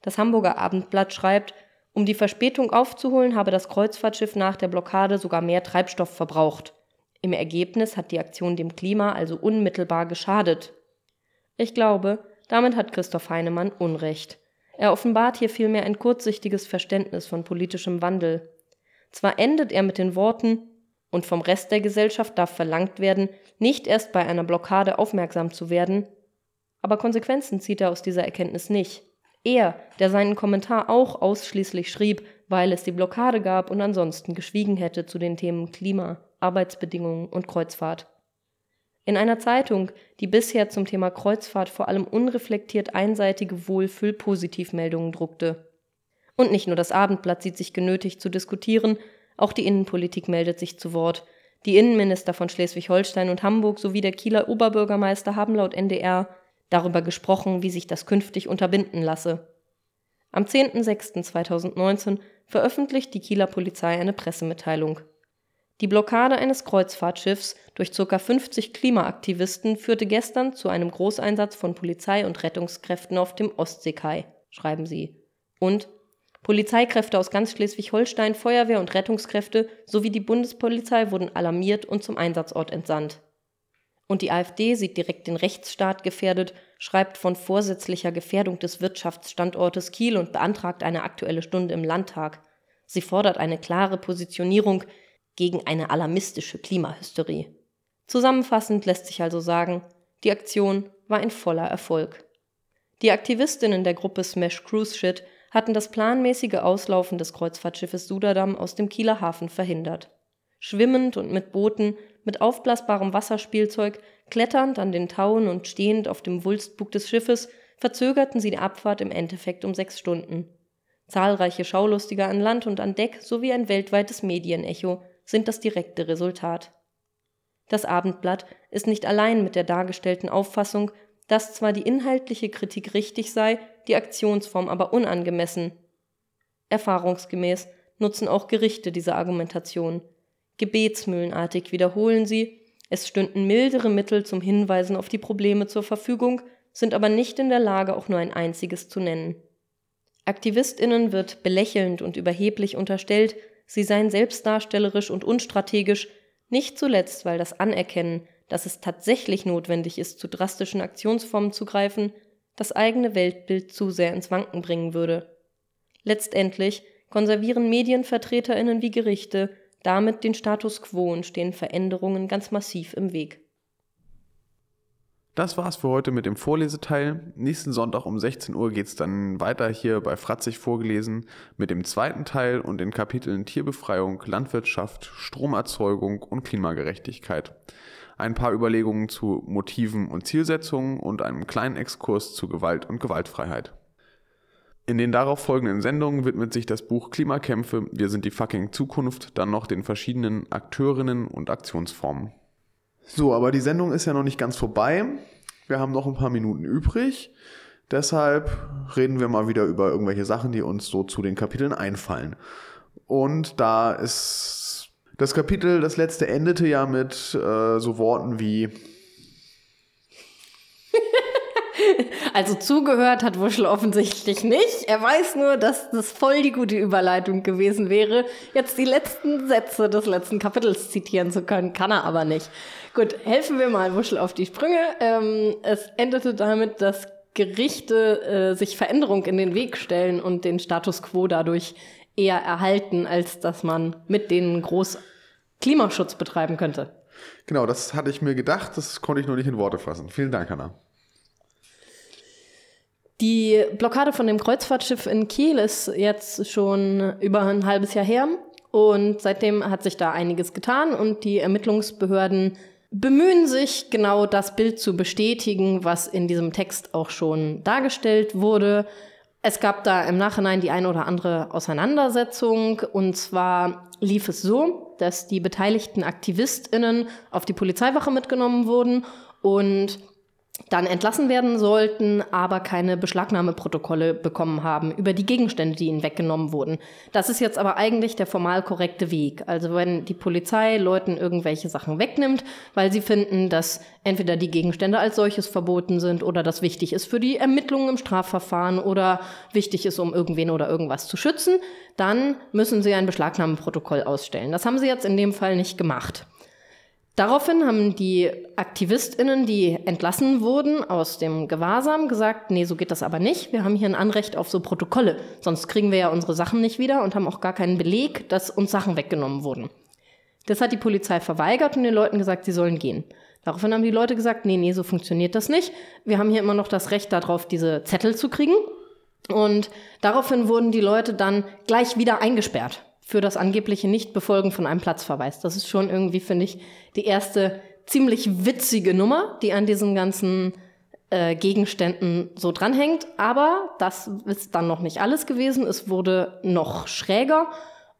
S3: Das Hamburger Abendblatt schreibt, um die Verspätung aufzuholen, habe das Kreuzfahrtschiff nach der Blockade sogar mehr Treibstoff verbraucht. Im Ergebnis hat die Aktion dem Klima also unmittelbar geschadet. Ich glaube, damit hat Christoph Heinemann Unrecht. Er offenbart hier vielmehr ein kurzsichtiges Verständnis von politischem Wandel. Zwar endet er mit den Worten und vom Rest der Gesellschaft darf verlangt werden, nicht erst bei einer Blockade aufmerksam zu werden, aber Konsequenzen zieht er aus dieser Erkenntnis nicht. Er, der seinen Kommentar auch ausschließlich schrieb, weil es die Blockade gab und ansonsten geschwiegen hätte zu den Themen Klima, Arbeitsbedingungen und Kreuzfahrt. In einer Zeitung, die bisher zum Thema Kreuzfahrt vor allem unreflektiert einseitige Wohlfühl-Positivmeldungen druckte. Und nicht nur das Abendblatt sieht sich genötigt zu diskutieren, auch die Innenpolitik meldet sich zu Wort. Die Innenminister von Schleswig-Holstein und Hamburg sowie der Kieler Oberbürgermeister haben laut NDR darüber gesprochen, wie sich das künftig unterbinden lasse. Am 10.06.2019 veröffentlicht die Kieler Polizei eine Pressemitteilung. Die Blockade eines Kreuzfahrtschiffs durch ca. 50 Klimaaktivisten führte gestern zu einem Großeinsatz von Polizei und Rettungskräften auf dem Ostseekai, schreiben sie. Und Polizeikräfte aus ganz Schleswig-Holstein, Feuerwehr und Rettungskräfte sowie die Bundespolizei wurden alarmiert und zum Einsatzort entsandt. Und die AfD sieht direkt den Rechtsstaat gefährdet, schreibt von vorsätzlicher Gefährdung des Wirtschaftsstandortes Kiel und beantragt eine aktuelle Stunde im Landtag. Sie fordert eine klare Positionierung gegen eine alarmistische Klimahysterie. Zusammenfassend lässt sich also sagen, die Aktion war ein voller Erfolg. Die Aktivistinnen der Gruppe Smash Cruise Shit hatten das planmäßige Auslaufen des Kreuzfahrtschiffes Suderdam aus dem Kieler Hafen verhindert. Schwimmend und mit Booten, mit aufblasbarem Wasserspielzeug, kletternd an den Tauen und stehend auf dem Wulstbug des Schiffes verzögerten sie die Abfahrt im Endeffekt um sechs Stunden. Zahlreiche Schaulustige an Land und an Deck sowie ein weltweites Medienecho sind das direkte Resultat. Das Abendblatt ist nicht allein mit der dargestellten Auffassung, dass zwar die inhaltliche Kritik richtig sei, die Aktionsform aber unangemessen. Erfahrungsgemäß nutzen auch Gerichte diese Argumentation. Gebetsmühlenartig wiederholen sie, es stünden mildere Mittel zum Hinweisen auf die Probleme zur Verfügung, sind aber nicht in der Lage, auch nur ein einziges zu nennen. Aktivistinnen wird belächelnd und überheblich unterstellt, sie seien selbstdarstellerisch und unstrategisch, nicht zuletzt, weil das Anerkennen, dass es tatsächlich notwendig ist, zu drastischen Aktionsformen zu greifen, das eigene Weltbild zu sehr ins Wanken bringen würde. Letztendlich konservieren Medienvertreterinnen wie Gerichte damit den Status quo und stehen Veränderungen ganz massiv im Weg.
S1: Das war's für heute mit dem Vorleseteil. Nächsten Sonntag um 16 Uhr geht's dann weiter hier bei Fratzig vorgelesen mit dem zweiten Teil und den Kapiteln Tierbefreiung, Landwirtschaft, Stromerzeugung und Klimagerechtigkeit. Ein paar Überlegungen zu Motiven und Zielsetzungen und einem kleinen Exkurs zu Gewalt und Gewaltfreiheit. In den darauf folgenden Sendungen widmet sich das Buch Klimakämpfe, wir sind die fucking Zukunft, dann noch den verschiedenen Akteurinnen und Aktionsformen. So, aber die Sendung ist ja noch nicht ganz vorbei. Wir haben noch ein paar Minuten übrig. Deshalb reden wir mal wieder über irgendwelche Sachen, die uns so zu den Kapiteln einfallen. Und da ist das Kapitel, das letzte endete ja mit äh, so Worten wie
S3: Also zugehört hat Wuschel offensichtlich nicht. Er weiß nur, dass das voll die gute Überleitung gewesen wäre, jetzt die letzten Sätze des letzten Kapitels zitieren zu können. Kann er aber nicht. Gut, helfen wir mal Wuschel auf die Sprünge. Ähm, es endete damit, dass Gerichte äh, sich Veränderung in den Weg stellen und den Status quo dadurch eher erhalten, als dass man mit denen groß Klimaschutz betreiben könnte.
S1: Genau, das hatte ich mir gedacht, das konnte ich nur nicht in Worte fassen. Vielen Dank, Hanna.
S3: Die Blockade von dem Kreuzfahrtschiff in Kiel ist jetzt schon über ein halbes Jahr her und seitdem hat sich da einiges getan und die Ermittlungsbehörden bemühen sich, genau das Bild zu bestätigen, was in diesem Text auch schon dargestellt wurde. Es gab da im Nachhinein die eine oder andere Auseinandersetzung. Und zwar lief es so, dass die beteiligten AktivistInnen auf die Polizeiwache mitgenommen wurden und dann entlassen werden sollten, aber keine Beschlagnahmeprotokolle bekommen haben über die Gegenstände, die ihnen weggenommen wurden. Das ist jetzt aber eigentlich der formal korrekte Weg. Also wenn die Polizei Leuten irgendwelche Sachen wegnimmt, weil sie finden, dass entweder die Gegenstände als solches verboten sind oder das wichtig ist für die Ermittlungen im Strafverfahren oder wichtig ist, um irgendwen oder irgendwas zu schützen, dann müssen sie ein Beschlagnahmeprotokoll ausstellen. Das haben sie jetzt in dem Fall nicht gemacht. Daraufhin haben die AktivistInnen, die entlassen wurden aus dem Gewahrsam, gesagt, nee, so geht das aber nicht. Wir haben hier ein Anrecht auf so Protokolle. Sonst kriegen wir ja unsere Sachen nicht wieder und haben auch gar keinen Beleg, dass uns Sachen weggenommen wurden. Das hat die Polizei verweigert und den Leuten gesagt, sie sollen gehen. Daraufhin haben die Leute gesagt, nee, nee, so funktioniert das nicht. Wir haben hier immer noch das Recht darauf, diese Zettel zu kriegen. Und daraufhin wurden die Leute dann gleich wieder eingesperrt für das angebliche Nichtbefolgen von einem Platzverweis. Das ist schon irgendwie, finde ich, die erste ziemlich witzige Nummer, die an diesen ganzen äh, Gegenständen so dranhängt. Aber das ist dann noch nicht alles gewesen. Es wurde noch schräger.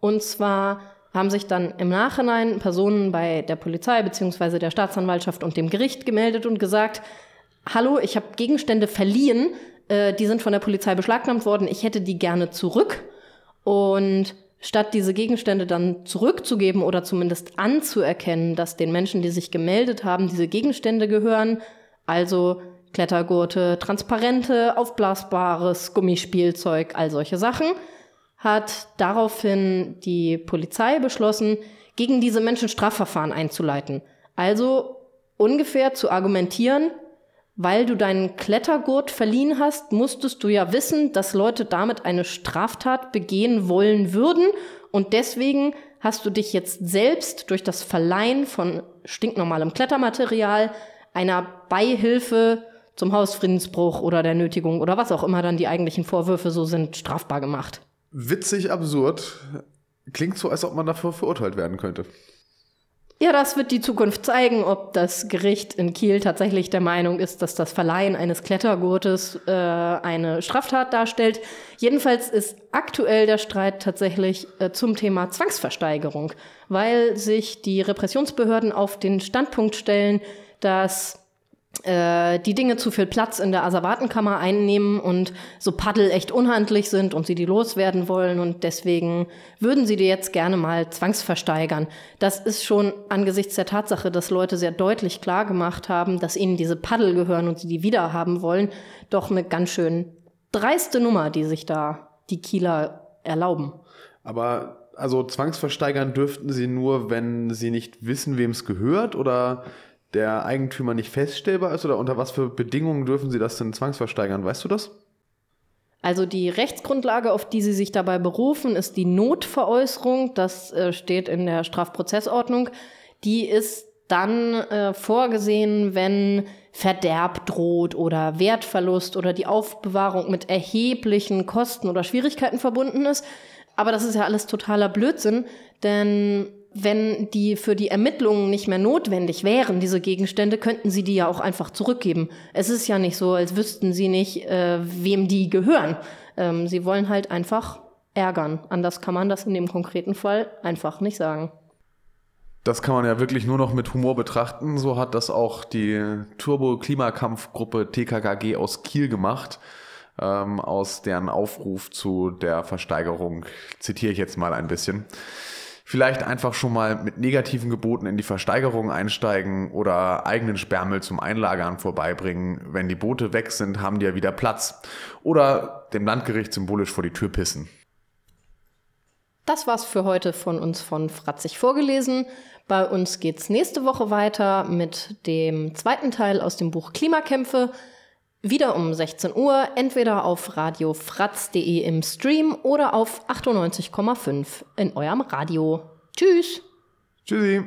S3: Und zwar haben sich dann im Nachhinein Personen bei der Polizei beziehungsweise der Staatsanwaltschaft und dem Gericht gemeldet und gesagt, hallo, ich habe Gegenstände verliehen, äh, die sind von der Polizei beschlagnahmt worden, ich hätte die gerne zurück. Und statt diese Gegenstände dann zurückzugeben oder zumindest anzuerkennen, dass den Menschen, die sich gemeldet haben, diese Gegenstände gehören, also Klettergurte, transparente, aufblasbares Gummispielzeug, all solche Sachen, hat daraufhin die Polizei beschlossen, gegen diese Menschen Strafverfahren einzuleiten. Also ungefähr zu argumentieren, weil du deinen Klettergurt verliehen hast, musstest du ja wissen, dass Leute damit eine Straftat begehen wollen würden. Und deswegen hast du dich jetzt selbst durch das Verleihen von stinknormalem Klettermaterial einer Beihilfe zum Hausfriedensbruch oder der Nötigung oder was auch immer dann die eigentlichen Vorwürfe so sind, strafbar gemacht.
S1: Witzig, absurd. Klingt so, als ob man dafür verurteilt werden könnte.
S3: Ja, das wird die Zukunft zeigen, ob das Gericht in Kiel tatsächlich der Meinung ist, dass das Verleihen eines Klettergurtes äh, eine Straftat darstellt. Jedenfalls ist aktuell der Streit tatsächlich äh, zum Thema Zwangsversteigerung, weil sich die Repressionsbehörden auf den Standpunkt stellen, dass die Dinge zu viel Platz in der Asservatenkammer einnehmen und so Paddel echt unhandlich sind und sie die loswerden wollen und deswegen würden sie die jetzt gerne mal zwangsversteigern. Das ist schon angesichts der Tatsache, dass Leute sehr deutlich klar gemacht haben, dass ihnen diese Paddel gehören und sie die wieder haben wollen, doch eine ganz schön dreiste Nummer, die sich da die Kieler erlauben.
S1: Aber also zwangsversteigern dürften sie nur, wenn sie nicht wissen, wem es gehört oder der Eigentümer nicht feststellbar ist oder unter was für Bedingungen dürfen Sie das denn zwangsversteigern? Weißt du das?
S3: Also die Rechtsgrundlage, auf die Sie sich dabei berufen, ist die Notveräußerung. Das äh, steht in der Strafprozessordnung. Die ist dann äh, vorgesehen, wenn Verderb droht oder Wertverlust oder die Aufbewahrung mit erheblichen Kosten oder Schwierigkeiten verbunden ist. Aber das ist ja alles totaler Blödsinn, denn wenn die für die Ermittlungen nicht mehr notwendig wären, diese Gegenstände, könnten sie die ja auch einfach zurückgeben. Es ist ja nicht so, als wüssten sie nicht, äh, wem die gehören. Ähm, sie wollen halt einfach ärgern. Anders kann man das in dem konkreten Fall einfach nicht sagen.
S1: Das kann man ja wirklich nur noch mit Humor betrachten. So hat das auch die Turbo-Klimakampfgruppe TKKG aus Kiel gemacht. Ähm, aus deren Aufruf zu der Versteigerung zitiere ich jetzt mal ein bisschen vielleicht einfach schon mal mit negativen Geboten in die Versteigerung einsteigen oder eigenen Sperrmüll zum Einlagern vorbeibringen. Wenn die Boote weg sind, haben die ja wieder Platz. Oder dem Landgericht symbolisch vor die Tür pissen.
S3: Das war's für heute von uns von Fratzig vorgelesen. Bei uns geht's nächste Woche weiter mit dem zweiten Teil aus dem Buch Klimakämpfe. Wieder um 16 Uhr, entweder auf radiofratz.de im Stream oder auf 98,5 in eurem Radio. Tschüss.
S1: Tschüssi.